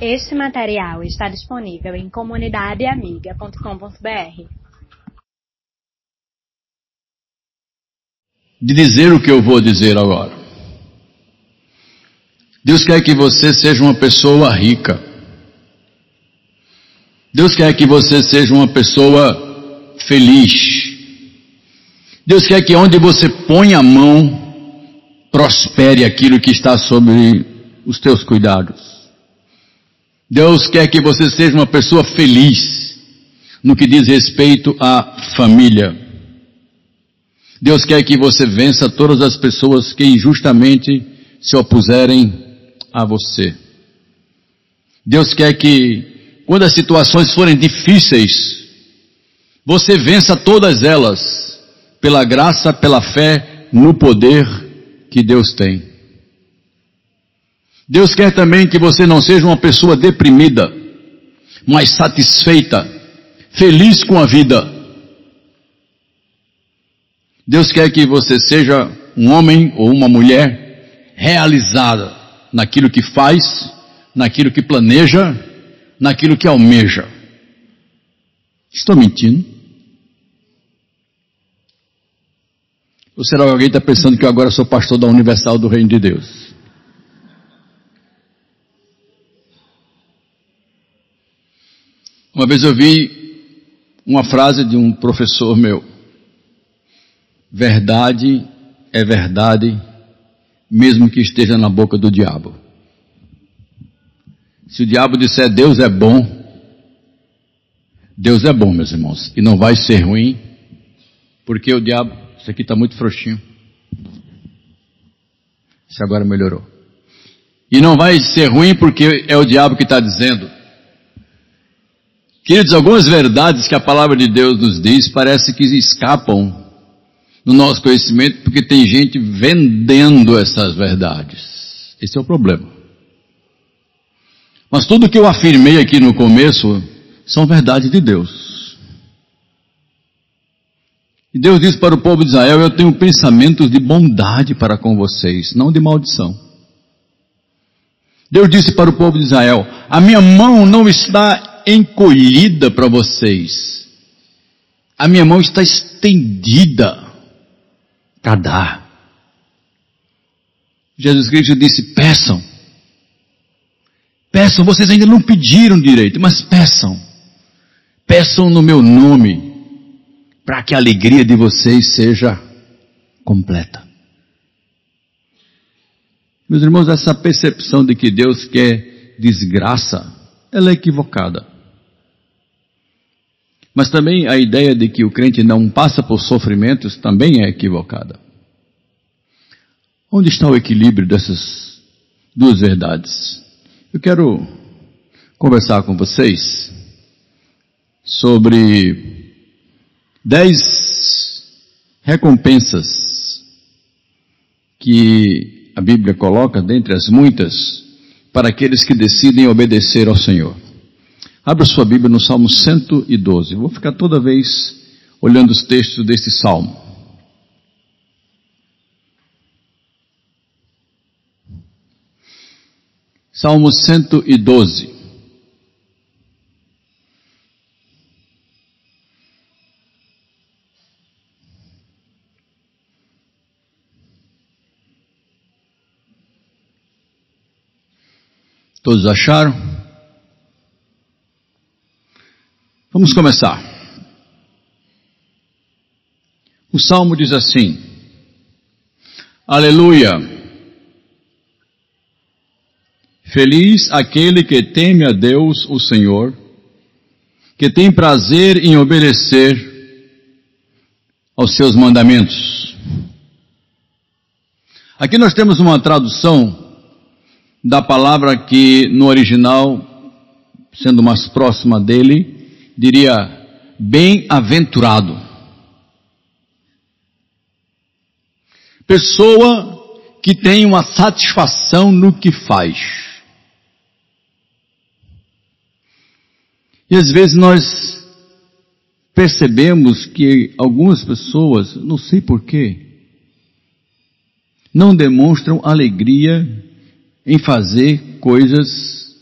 Este material está disponível em comunidadeamiga.com.br. De dizer o que eu vou dizer agora. Deus quer que você seja uma pessoa rica. Deus quer que você seja uma pessoa feliz. Deus quer que onde você põe a mão, prospere aquilo que está sobre os teus cuidados. Deus quer que você seja uma pessoa feliz no que diz respeito à família. Deus quer que você vença todas as pessoas que injustamente se opuserem a você. Deus quer que quando as situações forem difíceis, você vença todas elas pela graça, pela fé, no poder que Deus tem. Deus quer também que você não seja uma pessoa deprimida, mas satisfeita, feliz com a vida. Deus quer que você seja um homem ou uma mulher realizada naquilo que faz, naquilo que planeja naquilo que almeja. Estou mentindo? Ou será que alguém está pensando que eu agora sou pastor da Universal do Reino de Deus? Uma vez eu vi uma frase de um professor meu. Verdade é verdade, mesmo que esteja na boca do diabo. Se o diabo disser Deus é bom, Deus é bom, meus irmãos, e não vai ser ruim, porque o diabo, isso aqui está muito frouxinho. Isso agora melhorou. E não vai ser ruim porque é o diabo que está dizendo. Queridos, algumas verdades que a palavra de Deus nos diz parece que escapam no nosso conhecimento porque tem gente vendendo essas verdades. Esse é o problema. Mas tudo que eu afirmei aqui no começo são verdades de Deus. E Deus disse para o povo de Israel: Eu tenho pensamentos de bondade para com vocês, não de maldição. Deus disse para o povo de Israel: A minha mão não está encolhida para vocês, a minha mão está estendida para dar. Jesus Cristo disse: Peçam Peçam, vocês ainda não pediram direito, mas peçam. Peçam no meu nome, para que a alegria de vocês seja completa. Meus irmãos, essa percepção de que Deus quer desgraça, ela é equivocada. Mas também a ideia de que o crente não passa por sofrimentos também é equivocada. Onde está o equilíbrio dessas duas verdades? Eu quero conversar com vocês sobre dez recompensas que a Bíblia coloca, dentre as muitas, para aqueles que decidem obedecer ao Senhor. Abra sua Bíblia no Salmo 112. Eu vou ficar toda vez olhando os textos desse salmo. Salmo 112. Todos acharam? Vamos começar. O salmo diz assim: Aleluia. Feliz aquele que teme a Deus, o Senhor, que tem prazer em obedecer aos seus mandamentos. Aqui nós temos uma tradução da palavra que no original, sendo mais próxima dele, diria bem-aventurado. Pessoa que tem uma satisfação no que faz. E às vezes nós percebemos que algumas pessoas, não sei porquê, não demonstram alegria em fazer coisas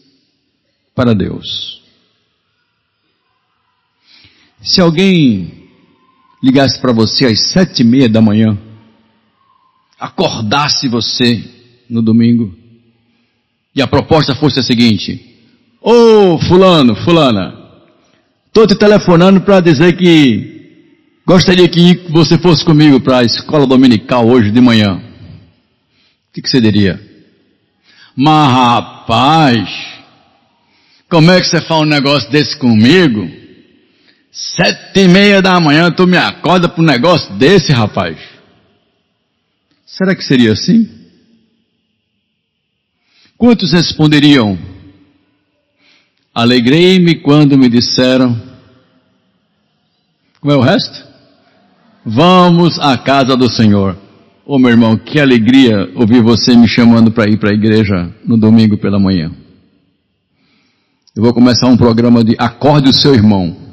para Deus. Se alguém ligasse para você às sete e meia da manhã, acordasse você no domingo, e a proposta fosse a seguinte: Ô oh, fulano, fulana, estou te telefonando para dizer que gostaria que você fosse comigo para a escola dominical hoje de manhã. O que, que você diria? Mas rapaz, como é que você fala um negócio desse comigo? Sete e meia da manhã tu me acorda para um negócio desse, rapaz. Será que seria assim? Quantos responderiam? Alegrei-me quando me disseram. Como é o resto? Vamos à casa do Senhor. Ô oh, meu irmão, que alegria ouvir você me chamando para ir para a igreja no domingo pela manhã. Eu vou começar um programa de acorde o seu irmão.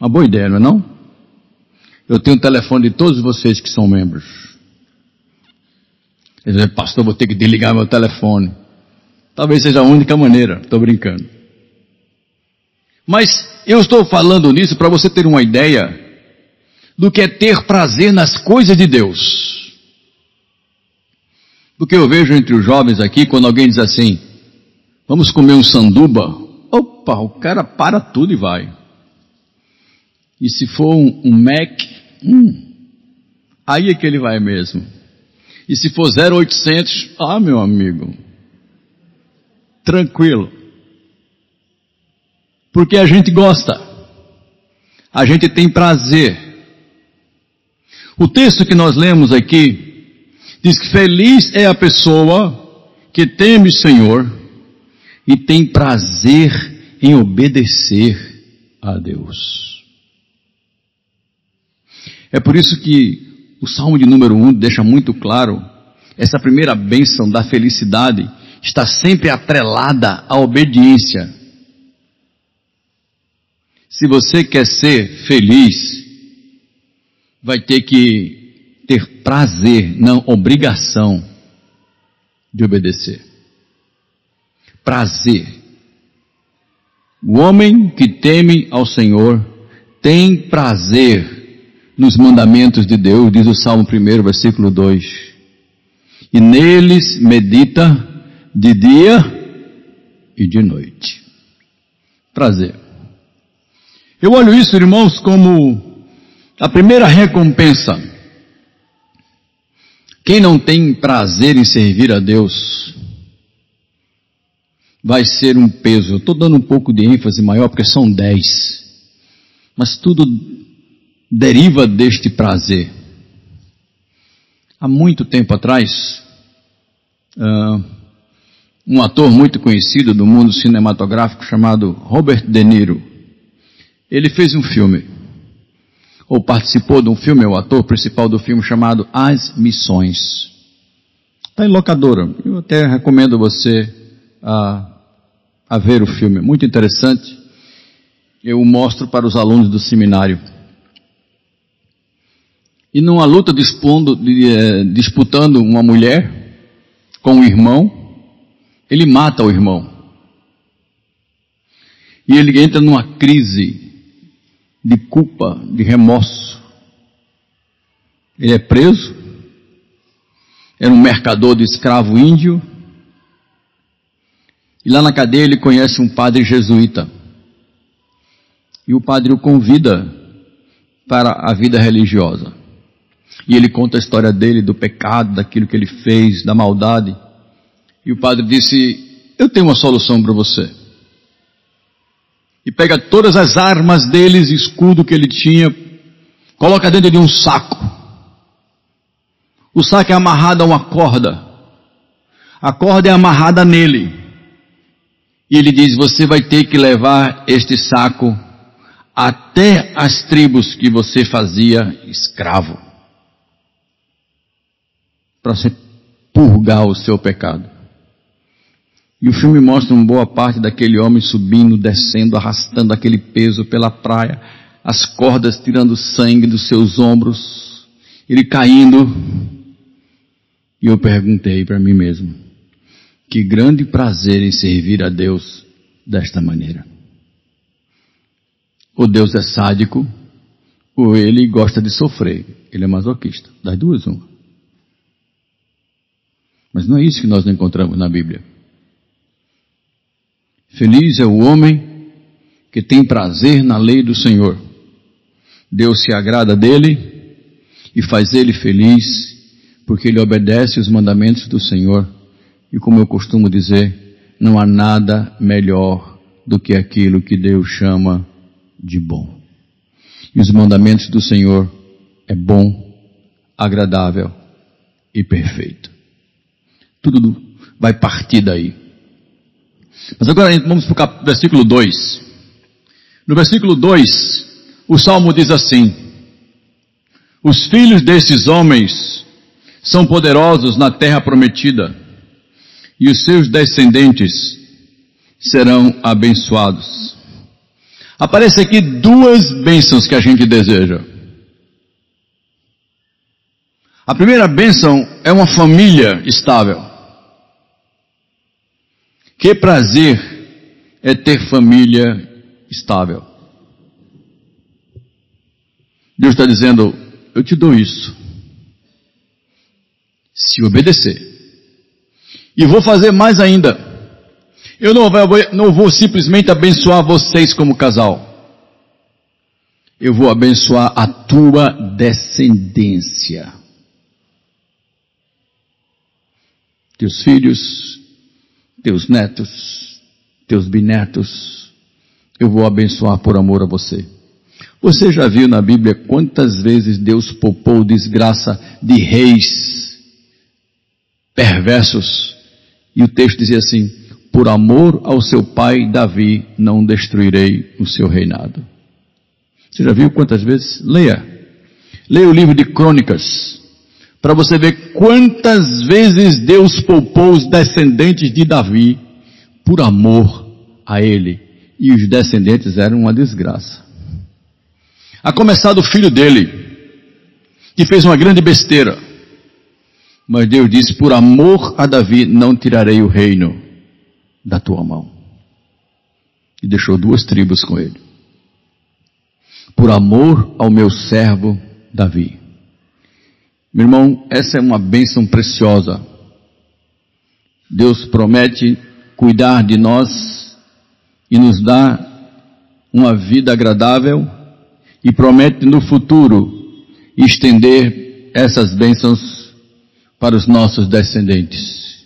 Uma boa ideia, não é não? Eu tenho o telefone de todos vocês que são membros. Ele diz, pastor, vou ter que desligar meu telefone. Talvez seja a única maneira, estou brincando. Mas eu estou falando nisso para você ter uma ideia do que é ter prazer nas coisas de Deus. Porque eu vejo entre os jovens aqui, quando alguém diz assim, vamos comer um sanduba, opa, o cara para tudo e vai. E se for um, um Mac, hum, aí é que ele vai mesmo. E se for 0800, ah meu amigo, tranquilo. Porque a gente gosta. A gente tem prazer. O texto que nós lemos aqui diz que feliz é a pessoa que teme o Senhor e tem prazer em obedecer a Deus. É por isso que o Salmo de número 1 deixa muito claro essa primeira bênção da felicidade está sempre atrelada à obediência. Se você quer ser feliz, vai ter que ter prazer, não obrigação de obedecer. Prazer. O homem que teme ao Senhor tem prazer nos mandamentos de Deus, diz o Salmo 1, versículo 2. E neles medita de dia e de noite. Prazer. Eu olho isso, irmãos, como a primeira recompensa. Quem não tem prazer em servir a Deus, vai ser um peso. Eu estou dando um pouco de ênfase maior porque são dez. Mas tudo deriva deste prazer. Há muito tempo atrás, uh, um ator muito conhecido do mundo cinematográfico chamado Robert De Niro. Ele fez um filme, ou participou de um filme, é o ator principal do filme chamado As Missões. Está em locadora. Eu até recomendo você a, a ver o filme. Muito interessante. Eu mostro para os alunos do seminário. E numa luta dispondo, eh, disputando uma mulher com um irmão, ele mata o irmão. E ele entra numa crise de culpa, de remorso. Ele é preso. Era um mercador de escravo índio. E lá na cadeia ele conhece um padre jesuíta. E o padre o convida para a vida religiosa. E ele conta a história dele, do pecado, daquilo que ele fez, da maldade. E o padre disse: Eu tenho uma solução para você. E pega todas as armas deles, escudo que ele tinha, coloca dentro de um saco. O saco é amarrado a uma corda. A corda é amarrada nele. E ele diz: Você vai ter que levar este saco até as tribos que você fazia escravo. Para você purgar o seu pecado. E o filme mostra uma boa parte daquele homem subindo, descendo, arrastando aquele peso pela praia, as cordas tirando sangue dos seus ombros, ele caindo. E eu perguntei para mim mesmo: Que grande prazer em servir a Deus desta maneira. Ou Deus é sádico, ou ele gosta de sofrer. Ele é masoquista. Das duas, uma. Mas não é isso que nós encontramos na Bíblia. Feliz é o homem que tem prazer na lei do Senhor. Deus se agrada dele e faz ele feliz, porque ele obedece os mandamentos do Senhor. E como eu costumo dizer, não há nada melhor do que aquilo que Deus chama de bom. E os mandamentos do Senhor é bom, agradável e perfeito. Tudo vai partir daí. Mas agora vamos para o versículo 2. No versículo 2, o salmo diz assim: Os filhos desses homens são poderosos na terra prometida, e os seus descendentes serão abençoados. Aparece aqui duas bênçãos que a gente deseja. A primeira bênção é uma família estável. Que prazer é ter família estável. Deus está dizendo: Eu te dou isso. Se obedecer. E vou fazer mais ainda. Eu não vou, não vou simplesmente abençoar vocês como casal. Eu vou abençoar a tua descendência. Teus filhos teus netos, teus bisnetos, eu vou abençoar por amor a você. Você já viu na Bíblia quantas vezes Deus poupou desgraça de reis perversos? E o texto dizia assim: Por amor ao seu pai Davi, não destruirei o seu reinado. Você já viu quantas vezes? Leia. Leia o livro de Crônicas para você ver quantas vezes Deus poupou os descendentes de Davi por amor a ele. E os descendentes eram uma desgraça. A começar do filho dele, que fez uma grande besteira. Mas Deus disse: Por amor a Davi, não tirarei o reino da tua mão. E deixou duas tribos com ele. Por amor ao meu servo Davi. Meu irmão, essa é uma bênção preciosa. Deus promete cuidar de nós e nos dar uma vida agradável e promete no futuro estender essas bênçãos para os nossos descendentes.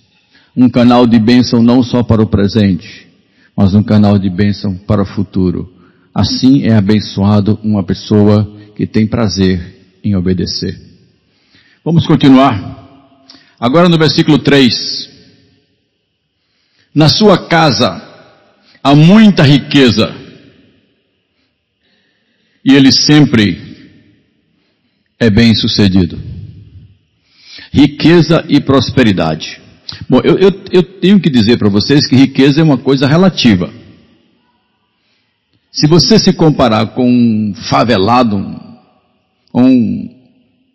Um canal de bênção não só para o presente, mas um canal de bênção para o futuro. Assim é abençoado uma pessoa que tem prazer em obedecer. Vamos continuar. Agora no versículo 3. Na sua casa há muita riqueza. E ele sempre é bem sucedido. Riqueza e prosperidade. Bom, eu, eu, eu tenho que dizer para vocês que riqueza é uma coisa relativa. Se você se comparar com um favelado, um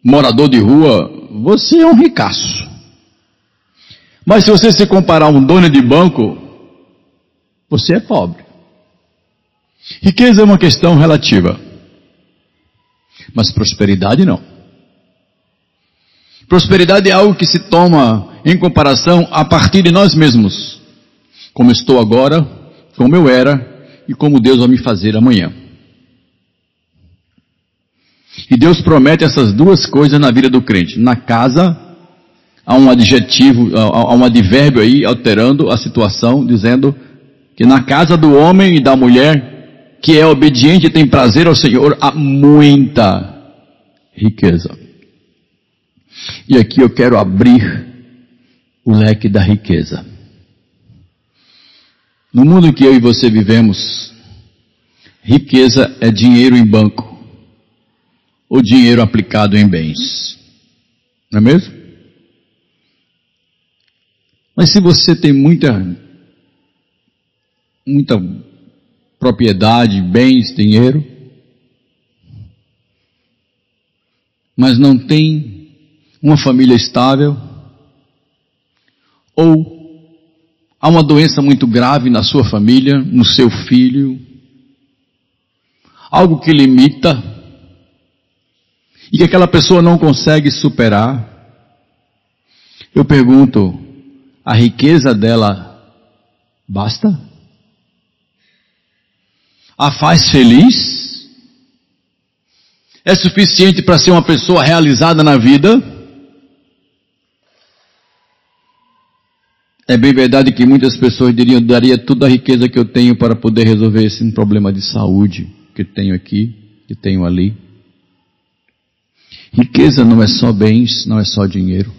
morador de rua, você é um ricaço. Mas se você se comparar a um dono de banco, você é pobre. Riqueza é uma questão relativa. Mas prosperidade não. Prosperidade é algo que se toma em comparação a partir de nós mesmos. Como estou agora, como eu era e como Deus vai me fazer amanhã. E Deus promete essas duas coisas na vida do crente. Na casa, há um adjetivo, há um advérbio aí alterando a situação, dizendo que na casa do homem e da mulher que é obediente e tem prazer ao Senhor, há muita riqueza. E aqui eu quero abrir o leque da riqueza. No mundo que eu e você vivemos, riqueza é dinheiro em banco o dinheiro aplicado em bens. Não é mesmo? Mas se você tem muita, muita propriedade, bens, dinheiro, mas não tem uma família estável, ou Há uma doença muito grave na sua família, no seu filho, algo que limita e que aquela pessoa não consegue superar. Eu pergunto, a riqueza dela basta? A faz feliz? É suficiente para ser uma pessoa realizada na vida? É bem verdade que muitas pessoas diriam, daria toda a riqueza que eu tenho para poder resolver esse problema de saúde que tenho aqui, que tenho ali. Riqueza não é só bens, não é só dinheiro.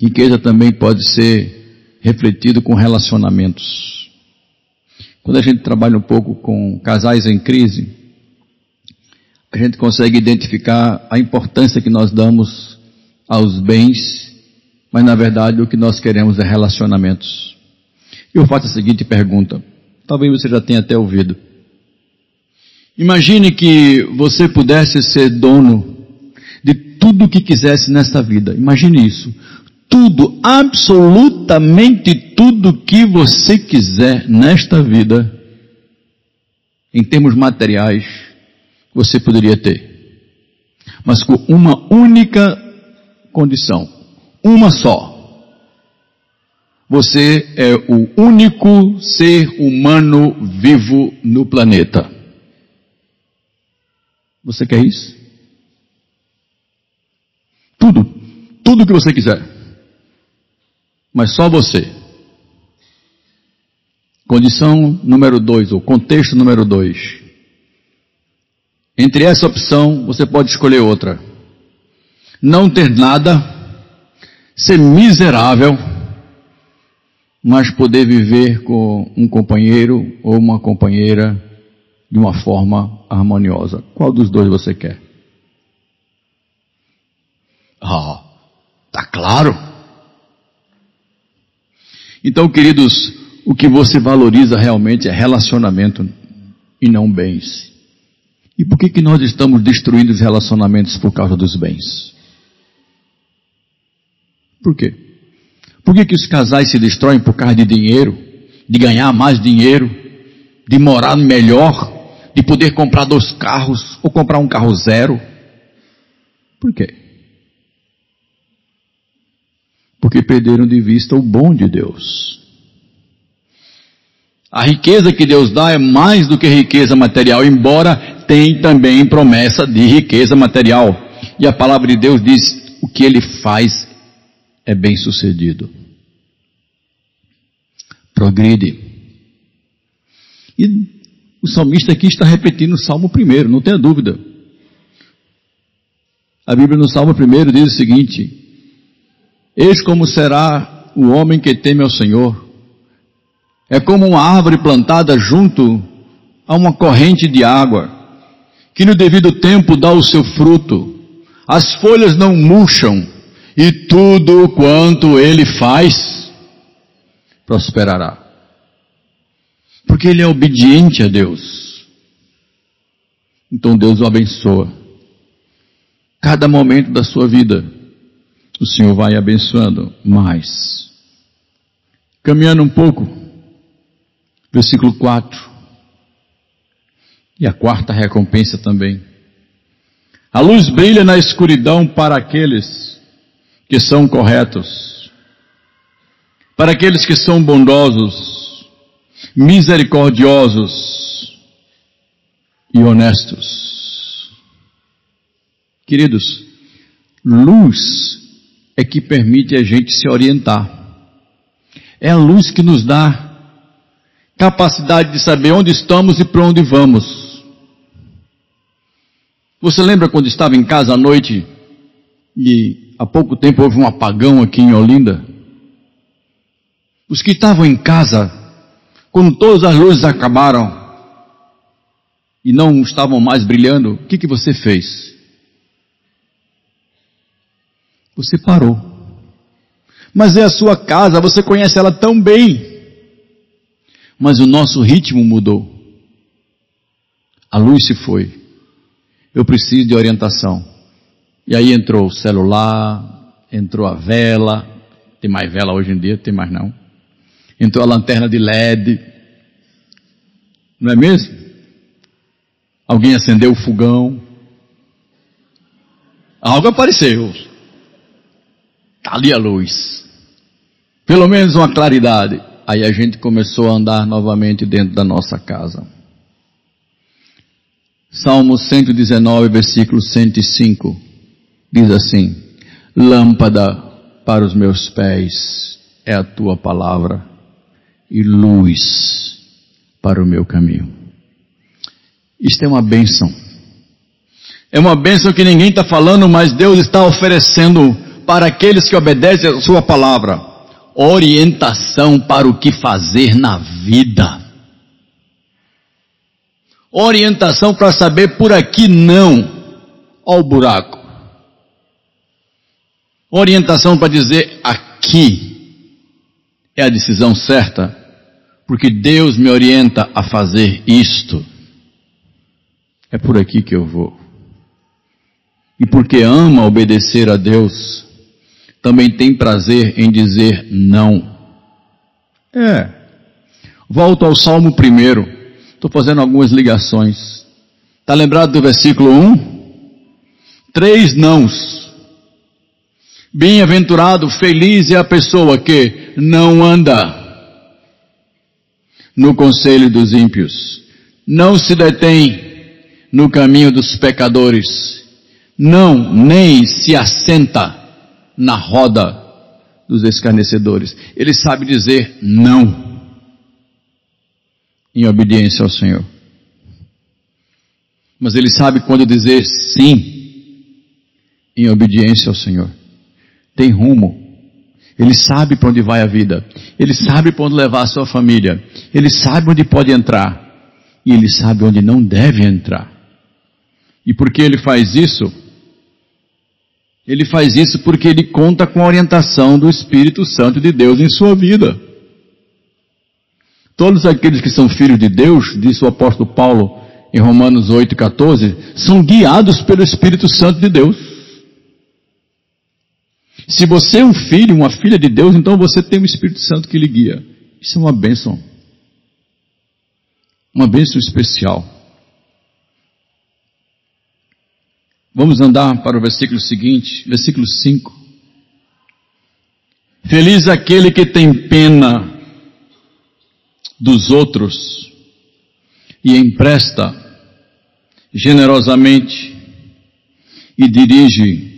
Riqueza também pode ser refletido com relacionamentos. Quando a gente trabalha um pouco com casais em crise, a gente consegue identificar a importância que nós damos aos bens mas na verdade o que nós queremos é relacionamentos. Eu faço a seguinte pergunta, talvez você já tenha até ouvido. Imagine que você pudesse ser dono de tudo o que quisesse nesta vida. Imagine isso. Tudo, absolutamente tudo que você quiser nesta vida, em termos materiais, você poderia ter. Mas com uma única condição uma só. Você é o único ser humano vivo no planeta. Você quer isso? Tudo. Tudo que você quiser. Mas só você. Condição número dois, ou contexto número dois. Entre essa opção, você pode escolher outra. Não ter nada ser miserável, mas poder viver com um companheiro ou uma companheira de uma forma harmoniosa. Qual dos dois você quer? Ah, tá claro. Então, queridos, o que você valoriza realmente é relacionamento e não bens. E por que que nós estamos destruindo os relacionamentos por causa dos bens? Por quê? Por que, que os casais se destroem por causa de dinheiro, de ganhar mais dinheiro, de morar melhor, de poder comprar dois carros ou comprar um carro zero? Por quê? Porque perderam de vista o bom de Deus. A riqueza que Deus dá é mais do que riqueza material, embora tem também promessa de riqueza material. E a palavra de Deus diz: o que ele faz é bem sucedido. Progride. E o salmista aqui está repetindo o salmo primeiro, não tenha dúvida. A Bíblia no salmo primeiro diz o seguinte: Eis como será o homem que teme ao Senhor. É como uma árvore plantada junto a uma corrente de água, que no devido tempo dá o seu fruto. As folhas não murcham, e tudo quanto ele faz prosperará. Porque ele é obediente a Deus. Então Deus o abençoa. Cada momento da sua vida, o Senhor vai abençoando mais. Caminhando um pouco, versículo 4. E a quarta recompensa também. A luz brilha na escuridão para aqueles que são corretos, para aqueles que são bondosos, misericordiosos e honestos. Queridos, luz é que permite a gente se orientar. É a luz que nos dá capacidade de saber onde estamos e para onde vamos. Você lembra quando estava em casa à noite e há pouco tempo houve um apagão aqui em Olinda. Os que estavam em casa, quando todas as luzes acabaram e não estavam mais brilhando, o que, que você fez? Você parou. Mas é a sua casa, você conhece ela tão bem. Mas o nosso ritmo mudou. A luz se foi. Eu preciso de orientação. E aí entrou o celular, entrou a vela, tem mais vela hoje em dia, tem mais não. Entrou a lanterna de LED. Não é mesmo? Alguém acendeu o fogão. Algo apareceu. Está ali a luz. Pelo menos uma claridade. Aí a gente começou a andar novamente dentro da nossa casa. Salmo 119, versículo 105, diz assim: Lâmpada para os meus pés é a tua palavra e luz para o meu caminho. Isto é uma bênção. É uma bênção que ninguém está falando, mas Deus está oferecendo para aqueles que obedecem a sua palavra orientação para o que fazer na vida. Orientação para saber por aqui não. Olha o buraco. Orientação para dizer aqui é a decisão certa, porque Deus me orienta a fazer isto. É por aqui que eu vou. E porque ama obedecer a Deus, também tem prazer em dizer não. É. Volto ao Salmo primeiro. Estou fazendo algumas ligações. Está lembrado do versículo 1? Três nãos. Bem-aventurado, feliz é a pessoa que não anda no conselho dos ímpios, não se detém no caminho dos pecadores, não nem se assenta na roda dos escarnecedores. Ele sabe dizer não em obediência ao Senhor. Mas ele sabe quando dizer sim em obediência ao Senhor. Tem rumo. Ele sabe para onde vai a vida. Ele sabe para onde levar a sua família. Ele sabe onde pode entrar. E ele sabe onde não deve entrar. E porque ele faz isso, ele faz isso porque ele conta com a orientação do Espírito Santo de Deus em sua vida. Todos aqueles que são filhos de Deus, disse o apóstolo Paulo em Romanos 8,14, são guiados pelo Espírito Santo de Deus. Se você é um filho, uma filha de Deus, então você tem o Espírito Santo que lhe guia. Isso é uma bênção. Uma bênção especial. Vamos andar para o versículo seguinte, versículo 5. Feliz aquele que tem pena dos outros e empresta generosamente e dirige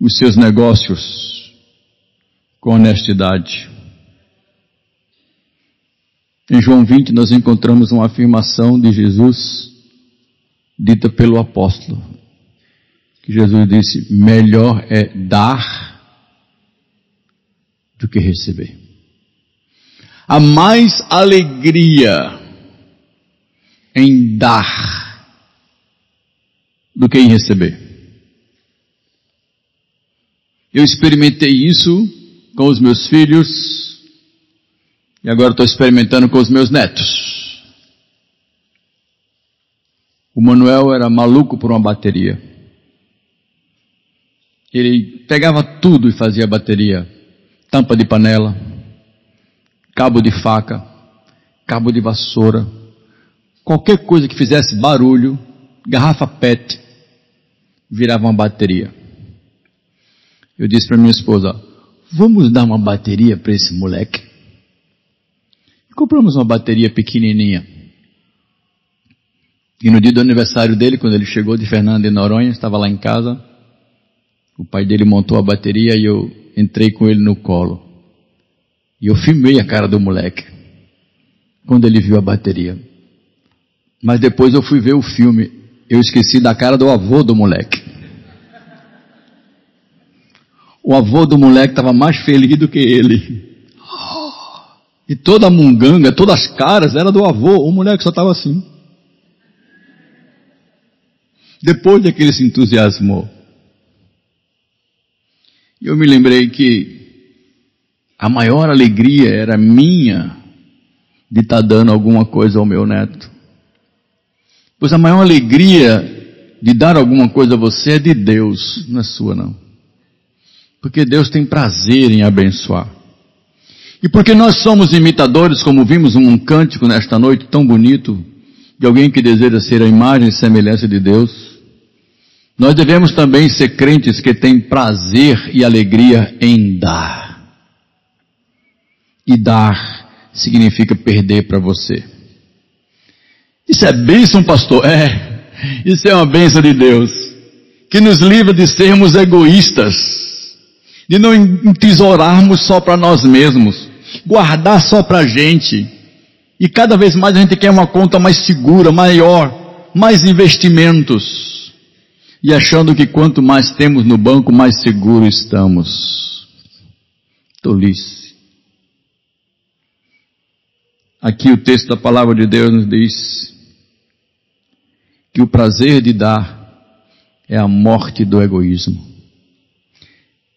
os seus negócios com honestidade. Em João 20 nós encontramos uma afirmação de Jesus dita pelo apóstolo que Jesus disse: melhor é dar do que receber. Há mais alegria em dar do que em receber. Eu experimentei isso com os meus filhos e agora estou experimentando com os meus netos. O Manuel era maluco por uma bateria. Ele pegava tudo e fazia bateria. Tampa de panela, cabo de faca, cabo de vassoura, qualquer coisa que fizesse barulho, garrafa PET, virava uma bateria. Eu disse para minha esposa, vamos dar uma bateria para esse moleque. compramos uma bateria pequenininha. E no dia do aniversário dele, quando ele chegou de Fernando e Noronha, estava lá em casa, o pai dele montou a bateria e eu entrei com ele no colo. E eu filmei a cara do moleque. Quando ele viu a bateria. Mas depois eu fui ver o filme. Eu esqueci da cara do avô do moleque. O avô do moleque estava mais feliz do que ele. E toda a munganga, todas as caras era do avô. O moleque só estava assim. Depois é que ele se entusiasmou. Eu me lembrei que a maior alegria era minha de estar tá dando alguma coisa ao meu neto. Pois a maior alegria de dar alguma coisa a você é de Deus, não é sua não. Porque Deus tem prazer em abençoar. E porque nós somos imitadores, como vimos um cântico nesta noite tão bonito, de alguém que deseja ser a imagem e semelhança de Deus, nós devemos também ser crentes que têm prazer e alegria em dar. E dar significa perder para você. Isso é bênção, pastor? É. Isso é uma bênção de Deus. Que nos livra de sermos egoístas. De não entesourarmos só para nós mesmos. Guardar só para a gente. E cada vez mais a gente quer uma conta mais segura, maior, mais investimentos. E achando que quanto mais temos no banco, mais seguro estamos. Tolice. Aqui o texto da palavra de Deus nos diz que o prazer de dar é a morte do egoísmo.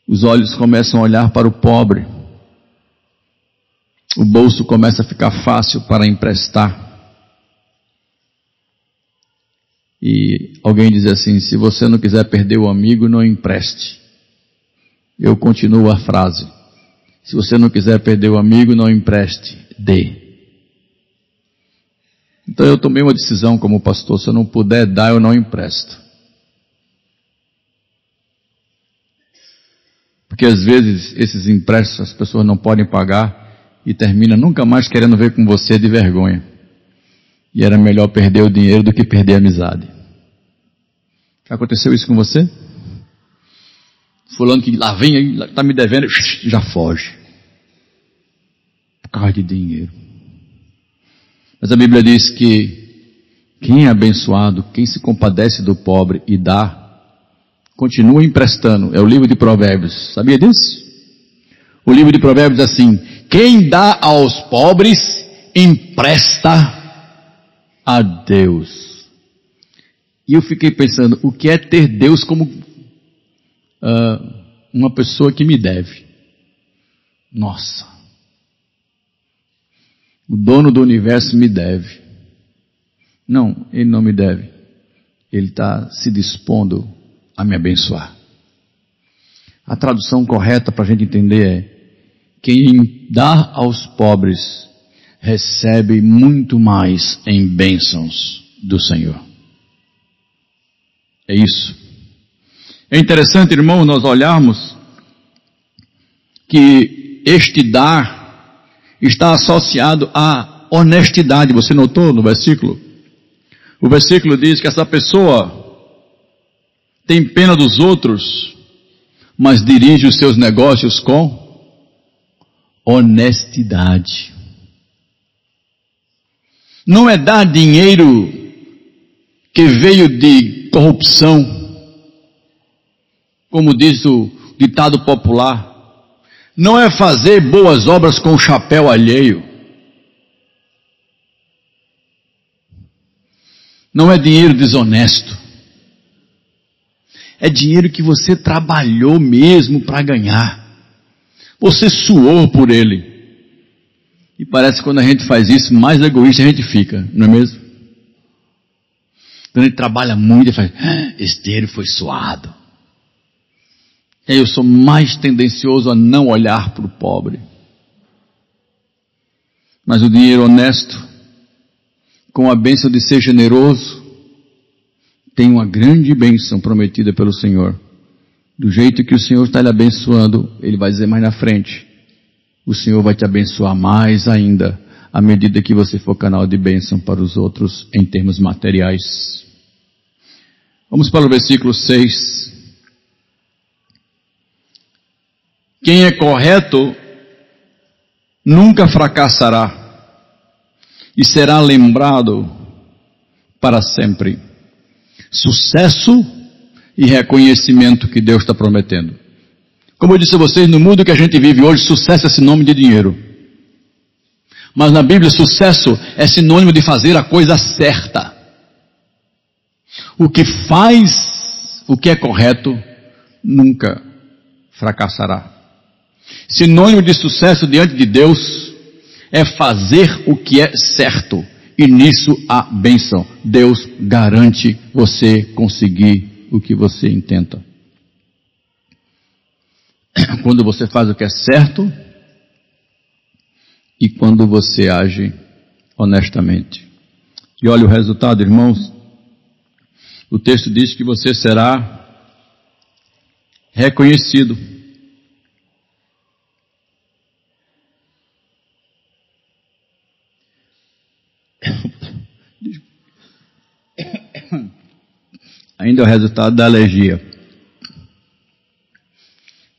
Os olhos começam a olhar para o pobre. O bolso começa a ficar fácil para emprestar. E alguém diz assim: se você não quiser perder o amigo, não empreste. Eu continuo a frase: se você não quiser perder o amigo, não empreste, dê. Então eu tomei uma decisão como pastor, se eu não puder dar, eu não empresto. Porque às vezes esses empréstimos as pessoas não podem pagar e termina nunca mais querendo ver com você de vergonha. E era melhor perder o dinheiro do que perder a amizade. Já aconteceu isso com você? Fulano que lá vem aí, está me devendo, já foge. Por causa de dinheiro. Mas a Bíblia diz que quem é abençoado, quem se compadece do pobre e dá, continua emprestando. É o livro de Provérbios. Sabia disso? O livro de Provérbios diz assim: quem dá aos pobres, empresta a Deus. E eu fiquei pensando, o que é ter Deus como uh, uma pessoa que me deve? Nossa. O dono do universo me deve. Não, ele não me deve. Ele está se dispondo a me abençoar. A tradução correta para a gente entender é: quem dá aos pobres recebe muito mais em bênçãos do Senhor. É isso. É interessante, irmão, nós olharmos que este dar está associado à honestidade. Você notou no versículo? O versículo diz que essa pessoa tem pena dos outros, mas dirige os seus negócios com honestidade. Não é dar dinheiro que veio de corrupção, como diz o ditado popular, não é fazer boas obras com o chapéu alheio. Não é dinheiro desonesto. É dinheiro que você trabalhou mesmo para ganhar. Você suou por ele. E parece que quando a gente faz isso, mais egoísta a gente fica, não é mesmo? Quando gente trabalha muito e faz, ah, esse dinheiro foi suado. E aí eu sou mais tendencioso a não olhar para o pobre. Mas o dinheiro honesto, com a bênção de ser generoso, tem uma grande bênção prometida pelo Senhor. Do jeito que o Senhor está lhe abençoando, Ele vai dizer mais na frente. O Senhor vai te abençoar mais ainda, à medida que você for canal de bênção para os outros em termos materiais. Vamos para o versículo 6. Quem é correto nunca fracassará e será lembrado para sempre. Sucesso e reconhecimento que Deus está prometendo. Como eu disse a vocês, no mundo que a gente vive hoje, sucesso é sinônimo de dinheiro. Mas na Bíblia, sucesso é sinônimo de fazer a coisa certa. O que faz o que é correto nunca fracassará. Sinônimo de sucesso diante de Deus é fazer o que é certo. E nisso há bênção. Deus garante você conseguir o que você intenta. Quando você faz o que é certo, e quando você age honestamente. E olha o resultado, irmãos. O texto diz que você será reconhecido. Ainda é o resultado da alergia.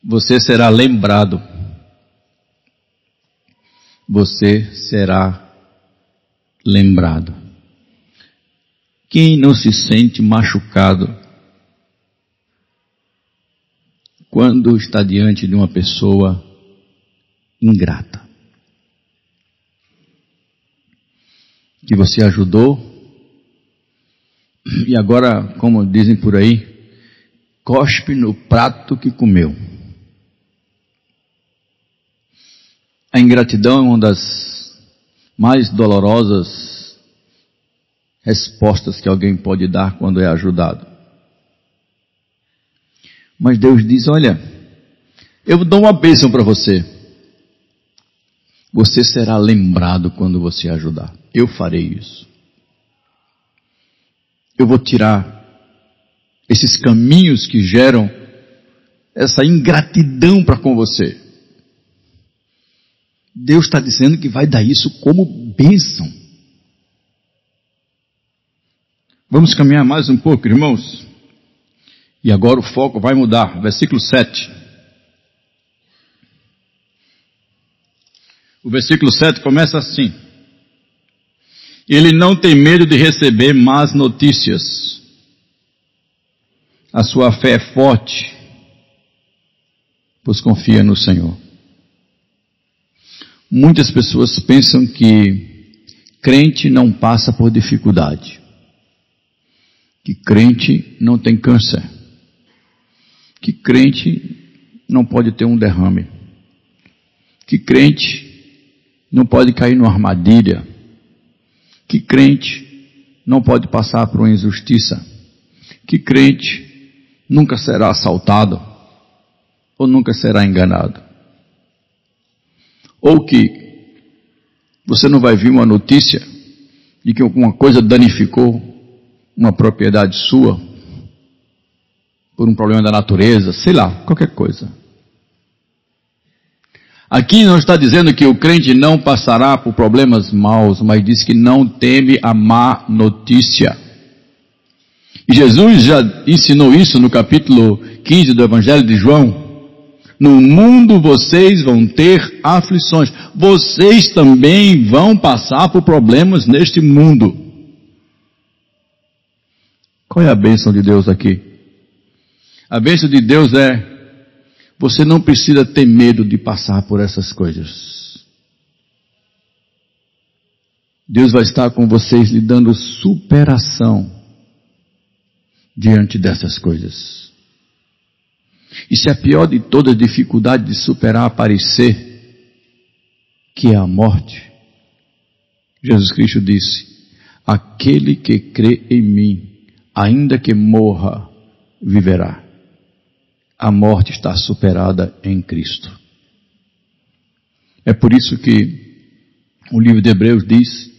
Você será lembrado. Você será lembrado. Quem não se sente machucado quando está diante de uma pessoa ingrata? Que você ajudou e agora, como dizem por aí, cospe no prato que comeu. A ingratidão é uma das mais dolorosas respostas que alguém pode dar quando é ajudado. Mas Deus diz: Olha, eu dou uma bênção para você. Você será lembrado quando você ajudar. Eu farei isso. Eu vou tirar esses caminhos que geram essa ingratidão para com você. Deus está dizendo que vai dar isso como bênção. Vamos caminhar mais um pouco, irmãos. E agora o foco vai mudar. Versículo 7. O versículo 7 começa assim. Ele não tem medo de receber más notícias. A sua fé é forte, pois confia no Senhor. Muitas pessoas pensam que crente não passa por dificuldade, que crente não tem câncer, que crente não pode ter um derrame, que crente não pode cair numa armadilha, que crente não pode passar por uma injustiça, que crente nunca será assaltado ou nunca será enganado. Ou que você não vai vir uma notícia de que alguma coisa danificou uma propriedade sua por um problema da natureza, sei lá, qualquer coisa. Aqui não está dizendo que o crente não passará por problemas maus, mas diz que não teme a má notícia. E Jesus já ensinou isso no capítulo 15 do Evangelho de João. No mundo vocês vão ter aflições. Vocês também vão passar por problemas neste mundo. Qual é a bênção de Deus aqui? A bênção de Deus é: você não precisa ter medo de passar por essas coisas. Deus vai estar com vocês lhe dando superação diante dessas coisas. E se a pior de toda dificuldade de superar aparecer, que é a morte, Jesus Cristo disse: Aquele que crê em mim, ainda que morra, viverá. A morte está superada em Cristo. É por isso que o livro de Hebreus diz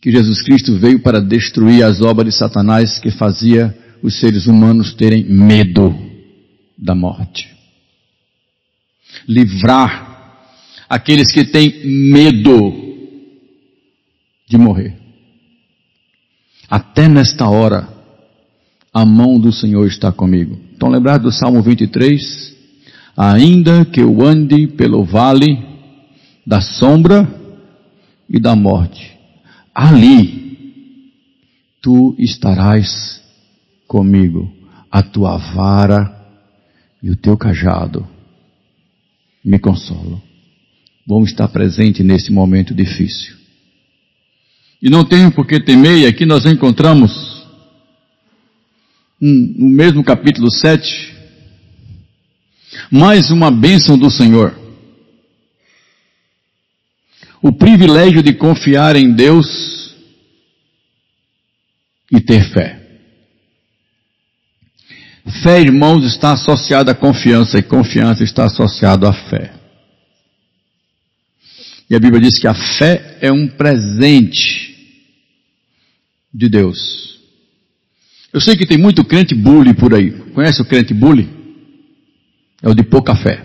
que Jesus Cristo veio para destruir as obras de Satanás que fazia os seres humanos terem medo da morte. Livrar aqueles que têm medo de morrer. Até nesta hora, a mão do Senhor está comigo. Estão lembrados do Salmo 23? Ainda que eu ande pelo vale da sombra e da morte, ali tu estarás comigo. A tua vara e o teu cajado me consolam. Vamos estar presente nesse momento difícil. E não tenho por que temer, aqui nós encontramos no mesmo capítulo 7, mais uma bênção do Senhor. O privilégio de confiar em Deus e ter fé. Fé, irmãos, está associada à confiança e confiança está associada à fé. E a Bíblia diz que a fé é um presente de Deus. Eu sei que tem muito crente bully por aí. Conhece o crente bully? É o de pouca fé.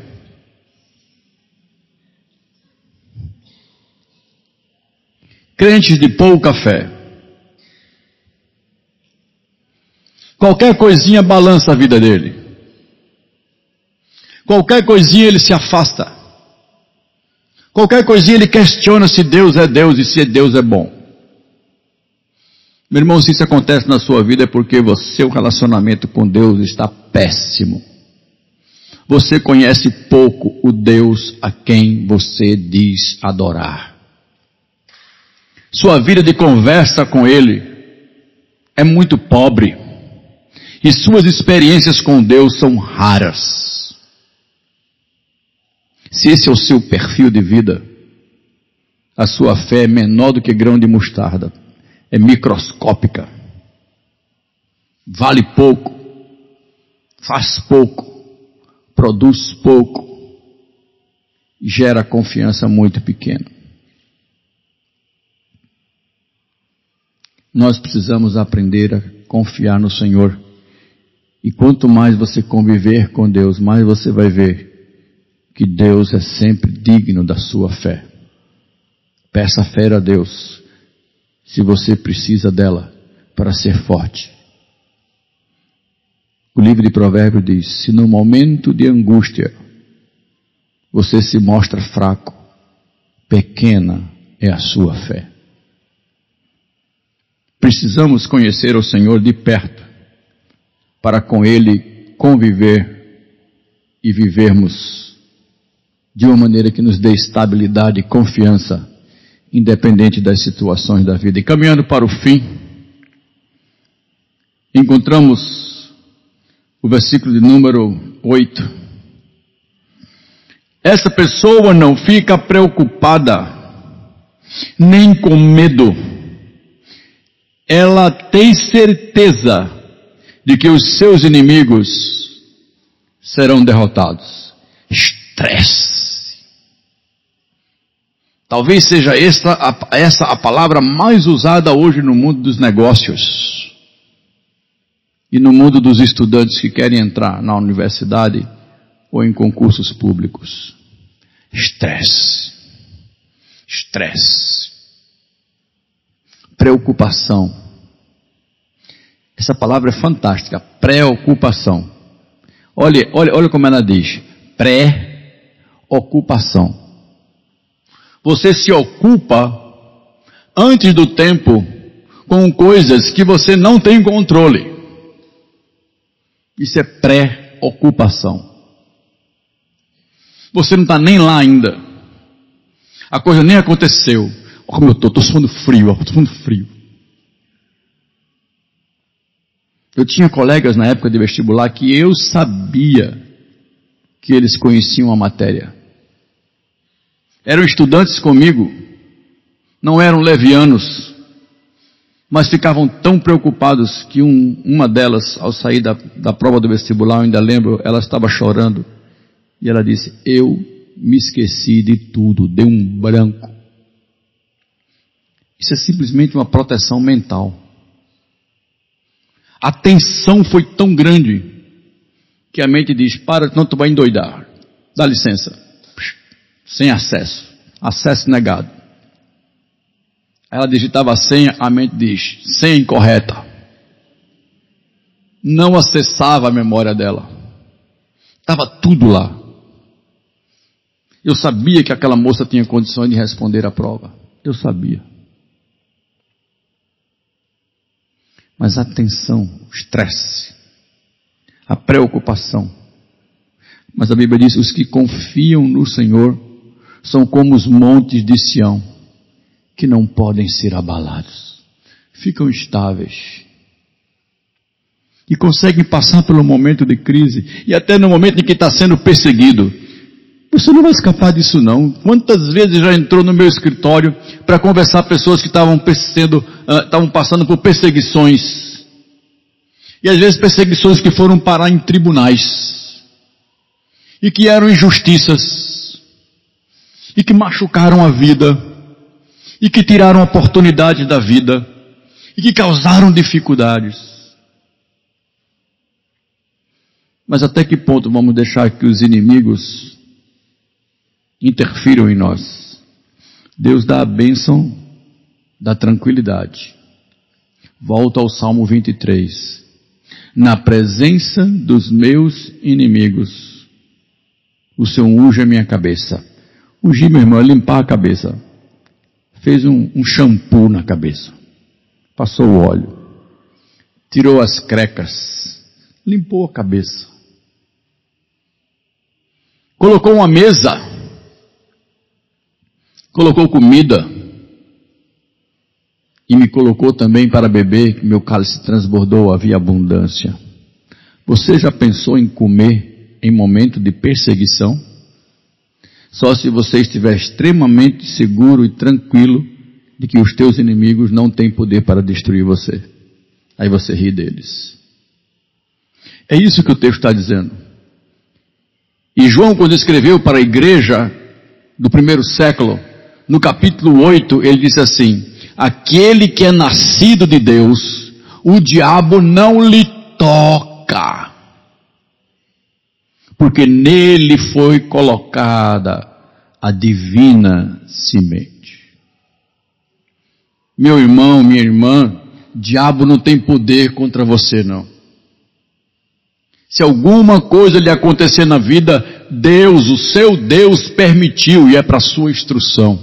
Crentes de pouca fé. Qualquer coisinha balança a vida dele. Qualquer coisinha ele se afasta. Qualquer coisinha ele questiona se Deus é Deus e se Deus é bom. Meu irmão, se isso acontece na sua vida é porque o seu relacionamento com Deus está péssimo. Você conhece pouco o Deus a quem você diz adorar. Sua vida de conversa com Ele é muito pobre. E suas experiências com Deus são raras. Se esse é o seu perfil de vida, a sua fé é menor do que grão de mostarda é microscópica. Vale pouco, faz pouco, produz pouco, gera confiança muito pequena. Nós precisamos aprender a confiar no Senhor. E quanto mais você conviver com Deus, mais você vai ver que Deus é sempre digno da sua fé. Peça fé a Deus se você precisa dela para ser forte. O livro de Provérbios diz: se no momento de angústia você se mostra fraco, pequena é a sua fé. Precisamos conhecer o Senhor de perto para com Ele conviver e vivermos de uma maneira que nos dê estabilidade e confiança independente das situações da vida. E caminhando para o fim, encontramos o versículo de número 8. Essa pessoa não fica preocupada, nem com medo. Ela tem certeza de que os seus inimigos serão derrotados. Estresse Talvez seja essa a, essa a palavra mais usada hoje no mundo dos negócios e no mundo dos estudantes que querem entrar na universidade ou em concursos públicos. Estresse. Estresse. Preocupação. Essa palavra é fantástica. Preocupação. Olha, olha, olha como ela diz. Pré-ocupação. Você se ocupa antes do tempo com coisas que você não tem controle. Isso é pré-ocupação. Você não está nem lá ainda. A coisa nem aconteceu. Olha como eu estou, estou frio, estou frio. Eu tinha colegas na época de vestibular que eu sabia que eles conheciam a matéria. Eram estudantes comigo, não eram levianos, mas ficavam tão preocupados que um, uma delas, ao sair da, da prova do vestibular, eu ainda lembro, ela estava chorando e ela disse: Eu me esqueci de tudo, deu um branco. Isso é simplesmente uma proteção mental. A tensão foi tão grande que a mente diz: Para, não tu vai endoidar. Dá licença sem acesso. Acesso negado. Ela digitava a senha, a mente diz, senha incorreta. Não acessava a memória dela. Estava tudo lá. Eu sabia que aquela moça tinha condições de responder a prova. Eu sabia. Mas a tensão, o estresse, a preocupação. Mas a Bíblia diz: os que confiam no Senhor são como os montes de Sião, que não podem ser abalados, ficam estáveis. E conseguem passar pelo momento de crise, e até no momento em que está sendo perseguido. Você não vai escapar disso não. Quantas vezes já entrou no meu escritório para conversar pessoas que estavam sendo, uh, estavam passando por perseguições. E às vezes perseguições que foram parar em tribunais. E que eram injustiças e que machucaram a vida, e que tiraram oportunidades da vida, e que causaram dificuldades. Mas até que ponto vamos deixar que os inimigos interfiram em nós? Deus dá a bênção da tranquilidade. Volta ao Salmo 23. Na presença dos meus inimigos, o Senhor unge a minha cabeça. Ungir, meu irmão, é limpar a cabeça. Fez um, um shampoo na cabeça. Passou o óleo. Tirou as crecas. Limpou a cabeça. Colocou uma mesa. Colocou comida. E me colocou também para beber, meu cálice transbordou, havia abundância. Você já pensou em comer em momento de perseguição? Só se você estiver extremamente seguro e tranquilo de que os teus inimigos não têm poder para destruir você. Aí você ri deles. É isso que o texto está dizendo. E João, quando escreveu para a igreja do primeiro século, no capítulo 8, ele disse assim: Aquele que é nascido de Deus, o diabo não lhe toca porque nele foi colocada a divina semente. Meu irmão, minha irmã, diabo não tem poder contra você não. Se alguma coisa lhe acontecer na vida, Deus, o seu Deus permitiu e é para sua instrução.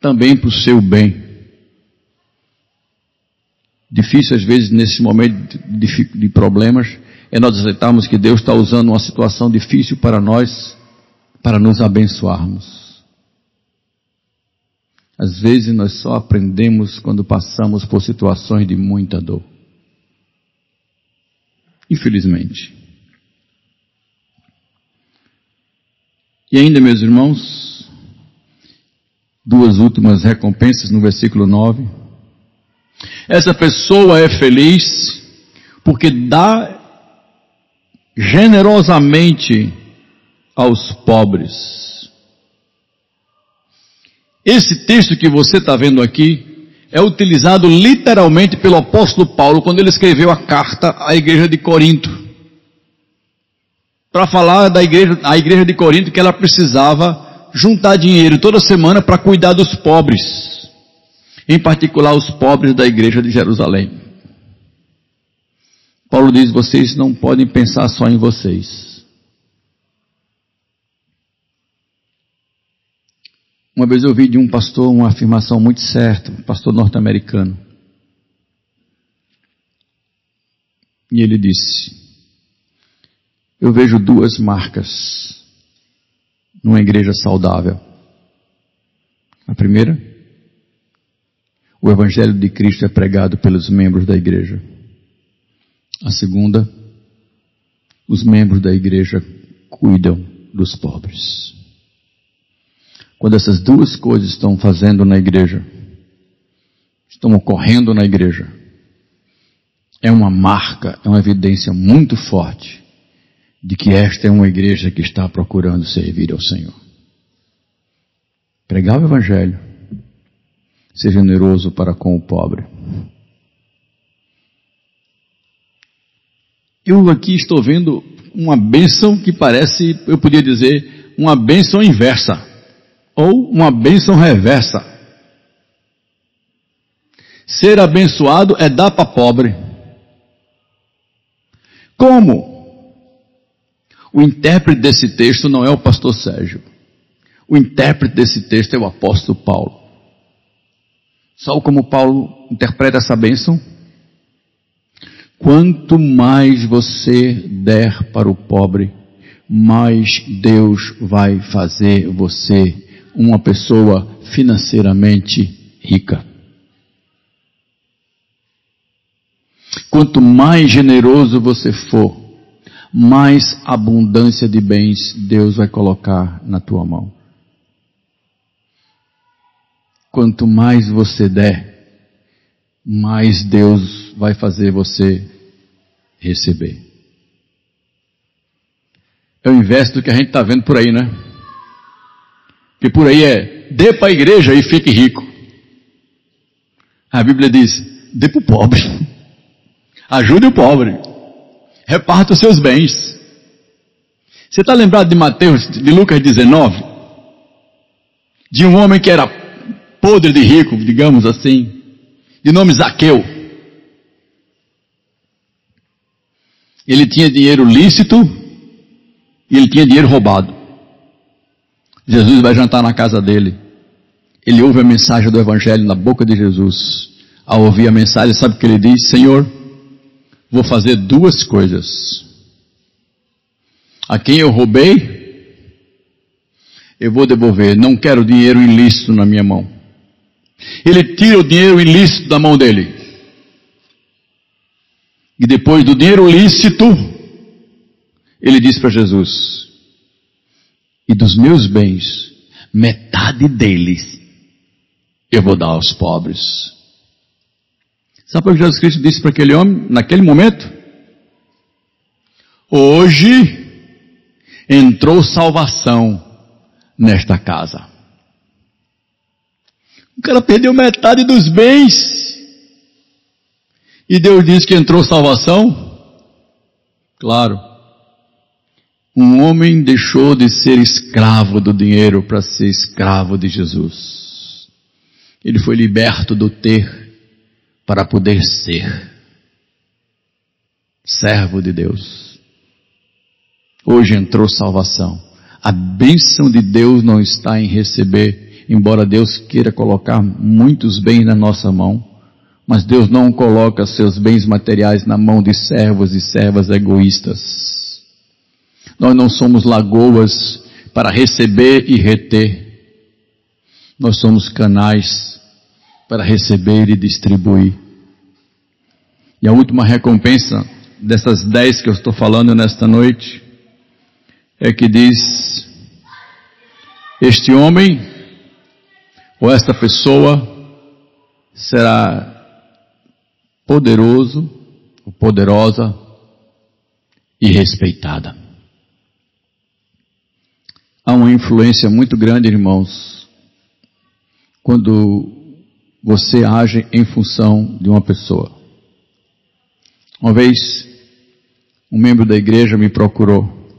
Também para o seu bem. Difícil às vezes nesse momento de, de problemas, é nós aceitarmos que Deus está usando uma situação difícil para nós, para nos abençoarmos. Às vezes nós só aprendemos quando passamos por situações de muita dor. Infelizmente. E ainda, meus irmãos, duas últimas recompensas no versículo 9. Essa pessoa é feliz porque dá generosamente aos pobres. Esse texto que você está vendo aqui é utilizado literalmente pelo apóstolo Paulo quando ele escreveu a carta à igreja de Corinto. Para falar da igreja, a igreja de Corinto que ela precisava juntar dinheiro toda semana para cuidar dos pobres, em particular os pobres da igreja de Jerusalém. Paulo diz: vocês não podem pensar só em vocês. Uma vez eu ouvi de um pastor uma afirmação muito certa, um pastor norte-americano. E ele disse: Eu vejo duas marcas numa igreja saudável. A primeira, o Evangelho de Cristo é pregado pelos membros da igreja. A segunda, os membros da igreja cuidam dos pobres. Quando essas duas coisas estão fazendo na igreja, estão ocorrendo na igreja, é uma marca, é uma evidência muito forte de que esta é uma igreja que está procurando servir ao Senhor. Pregar o Evangelho, ser generoso para com o pobre, Eu aqui estou vendo uma bênção que parece, eu podia dizer, uma bênção inversa. Ou uma bênção reversa. Ser abençoado é dar para pobre. Como? O intérprete desse texto não é o pastor Sérgio. O intérprete desse texto é o apóstolo Paulo. Sabe como Paulo interpreta essa bênção? Quanto mais você der para o pobre, mais Deus vai fazer você uma pessoa financeiramente rica. Quanto mais generoso você for, mais abundância de bens Deus vai colocar na tua mão. Quanto mais você der, mais Deus vai fazer você receber. É o inverso do que a gente está vendo por aí, né? Que por aí é, dê para a igreja e fique rico. A Bíblia diz, dê para o pobre. Ajude o pobre. Reparta os seus bens. Você está lembrado de Mateus, de Lucas 19? De um homem que era podre de rico, digamos assim, de nome Zaqueu. Ele tinha dinheiro lícito e ele tinha dinheiro roubado. Jesus vai jantar na casa dele. Ele ouve a mensagem do Evangelho na boca de Jesus. Ao ouvir a mensagem, sabe o que ele diz? Senhor, vou fazer duas coisas. A quem eu roubei, eu vou devolver. Não quero dinheiro ilícito na minha mão. Ele tira o dinheiro ilícito da mão dele. E depois do dinheiro lícito, ele diz para Jesus: E dos meus bens, metade deles eu vou dar aos pobres. Sabe o que Jesus Cristo disse para aquele homem naquele momento? Hoje entrou salvação nesta casa. O cara perdeu metade dos bens. E Deus diz que entrou salvação? Claro. Um homem deixou de ser escravo do dinheiro para ser escravo de Jesus. Ele foi liberto do ter para poder ser servo de Deus. Hoje entrou salvação. A bênção de Deus não está em receber, embora Deus queira colocar muitos bens na nossa mão, mas Deus não coloca seus bens materiais na mão de servos e servas egoístas. Nós não somos lagoas para receber e reter. Nós somos canais para receber e distribuir. E a última recompensa dessas dez que eu estou falando nesta noite é que diz: Este homem ou esta pessoa será poderoso ou poderosa e respeitada. Há uma influência muito grande, irmãos, quando você age em função de uma pessoa. Uma vez, um membro da igreja me procurou.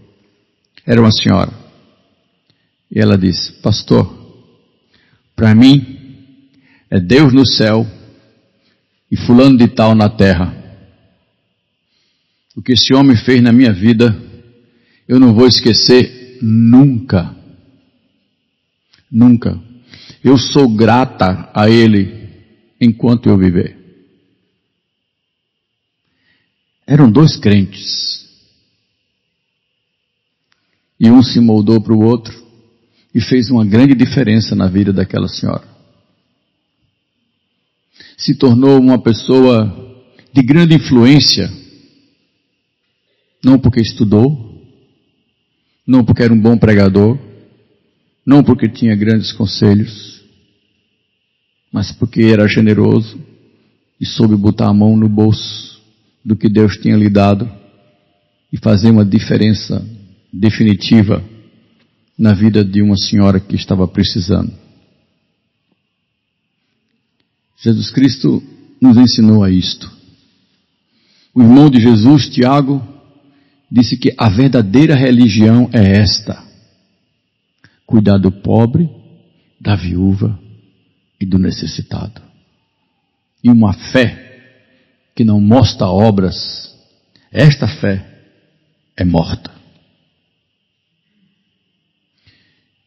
Era uma senhora. E ela disse: Pastor, para mim é Deus no céu e Fulano de Tal na terra. O que esse homem fez na minha vida, eu não vou esquecer nunca. Nunca. Eu sou grata a Ele enquanto eu viver. Eram dois crentes. E um se moldou para o outro e fez uma grande diferença na vida daquela senhora. Se tornou uma pessoa de grande influência, não porque estudou, não porque era um bom pregador, não porque tinha grandes conselhos, mas porque era generoso e soube botar a mão no bolso do que Deus tinha lhe dado e fazer uma diferença definitiva na vida de uma senhora que estava precisando. Jesus Cristo nos ensinou a isto. O irmão de Jesus, Tiago, disse que a verdadeira religião é esta: cuidar do pobre, da viúva e do necessitado. E uma fé que não mostra obras, esta fé é morta.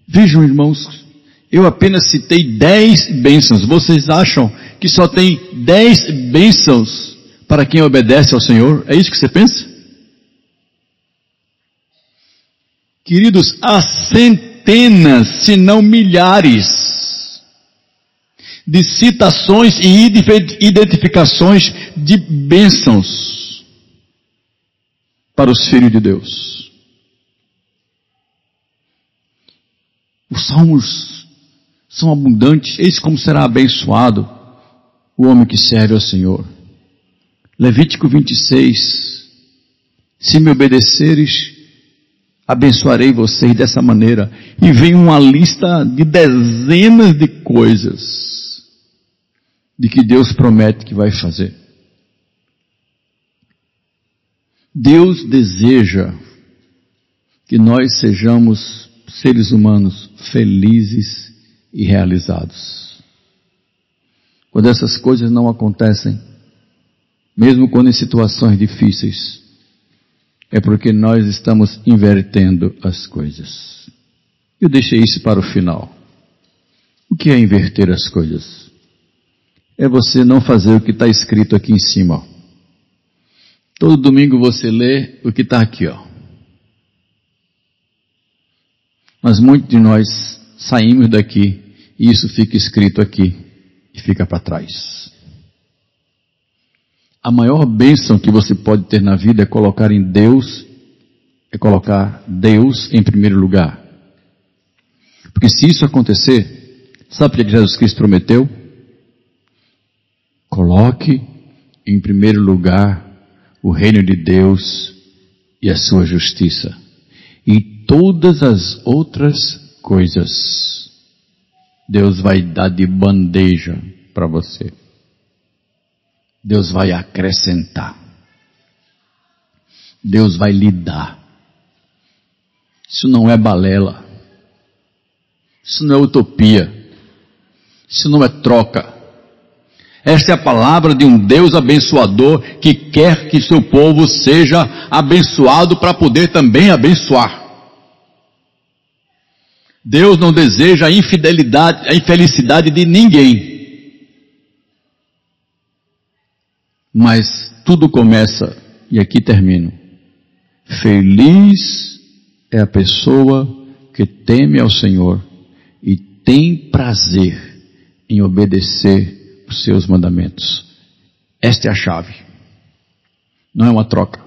Vejam, irmãos, eu apenas citei dez bênçãos. Vocês acham que só tem dez bênçãos para quem obedece ao Senhor? É isso que você pensa? Queridos, há centenas, se não milhares, de citações e identificações de bênçãos para os filhos de Deus. Os salmos são abundantes, eis como será abençoado o homem que serve ao Senhor. Levítico 26. Se me obedeceres, abençoarei vocês dessa maneira. E vem uma lista de dezenas de coisas de que Deus promete que vai fazer. Deus deseja que nós sejamos seres humanos felizes e realizados. Quando essas coisas não acontecem, mesmo quando em situações difíceis, é porque nós estamos invertendo as coisas. Eu deixei isso para o final. O que é inverter as coisas? É você não fazer o que está escrito aqui em cima. Todo domingo você lê o que está aqui, ó. Mas muitos de nós saímos daqui isso fica escrito aqui e fica para trás. A maior bênção que você pode ter na vida é colocar em Deus, é colocar Deus em primeiro lugar. Porque se isso acontecer, sabe o que Jesus Cristo prometeu? Coloque em primeiro lugar o reino de Deus e a sua justiça. E todas as outras coisas Deus vai dar de bandeja para você. Deus vai acrescentar. Deus vai lhe dar. Isso não é balela. Isso não é utopia. Isso não é troca. Esta é a palavra de um Deus abençoador que quer que seu povo seja abençoado para poder também abençoar. Deus não deseja a infidelidade, a infelicidade de ninguém. Mas tudo começa, e aqui termino. Feliz é a pessoa que teme ao Senhor e tem prazer em obedecer os seus mandamentos. Esta é a chave. Não é uma troca.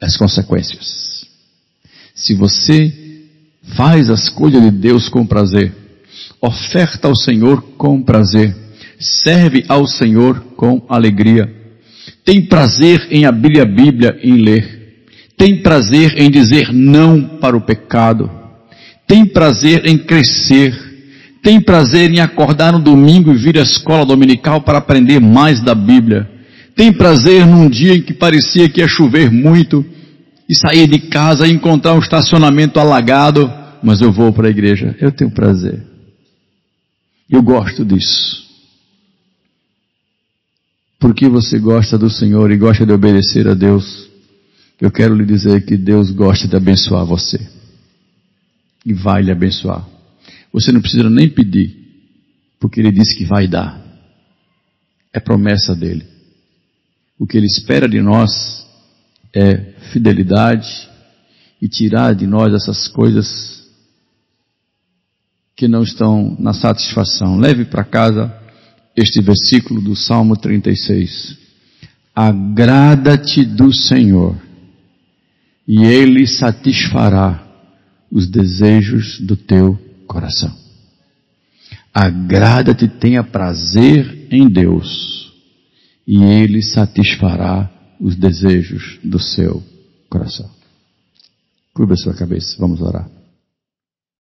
As consequências. Se você faz as coisas de Deus com prazer, oferta ao Senhor com prazer, serve ao Senhor com alegria, tem prazer em abrir a Bíblia e ler, tem prazer em dizer não para o pecado, tem prazer em crescer, tem prazer em acordar no domingo e vir à escola dominical para aprender mais da Bíblia, tem prazer num dia em que parecia que ia chover muito e sair de casa e encontrar um estacionamento alagado, mas eu vou para a igreja. Eu tenho prazer. Eu gosto disso porque você gosta do Senhor e gosta de obedecer a Deus, eu quero lhe dizer que Deus gosta de abençoar você. E vai lhe abençoar. Você não precisa nem pedir, porque Ele disse que vai dar. É promessa dele. O que Ele espera de nós é fidelidade e tirar de nós essas coisas que não estão na satisfação. Leve para casa este versículo do Salmo 36. Agrada-te do Senhor, e Ele satisfará os desejos do teu coração. Agrada-te, tenha prazer em Deus, e Ele satisfará os desejos do seu coração. Curva a sua cabeça, vamos orar.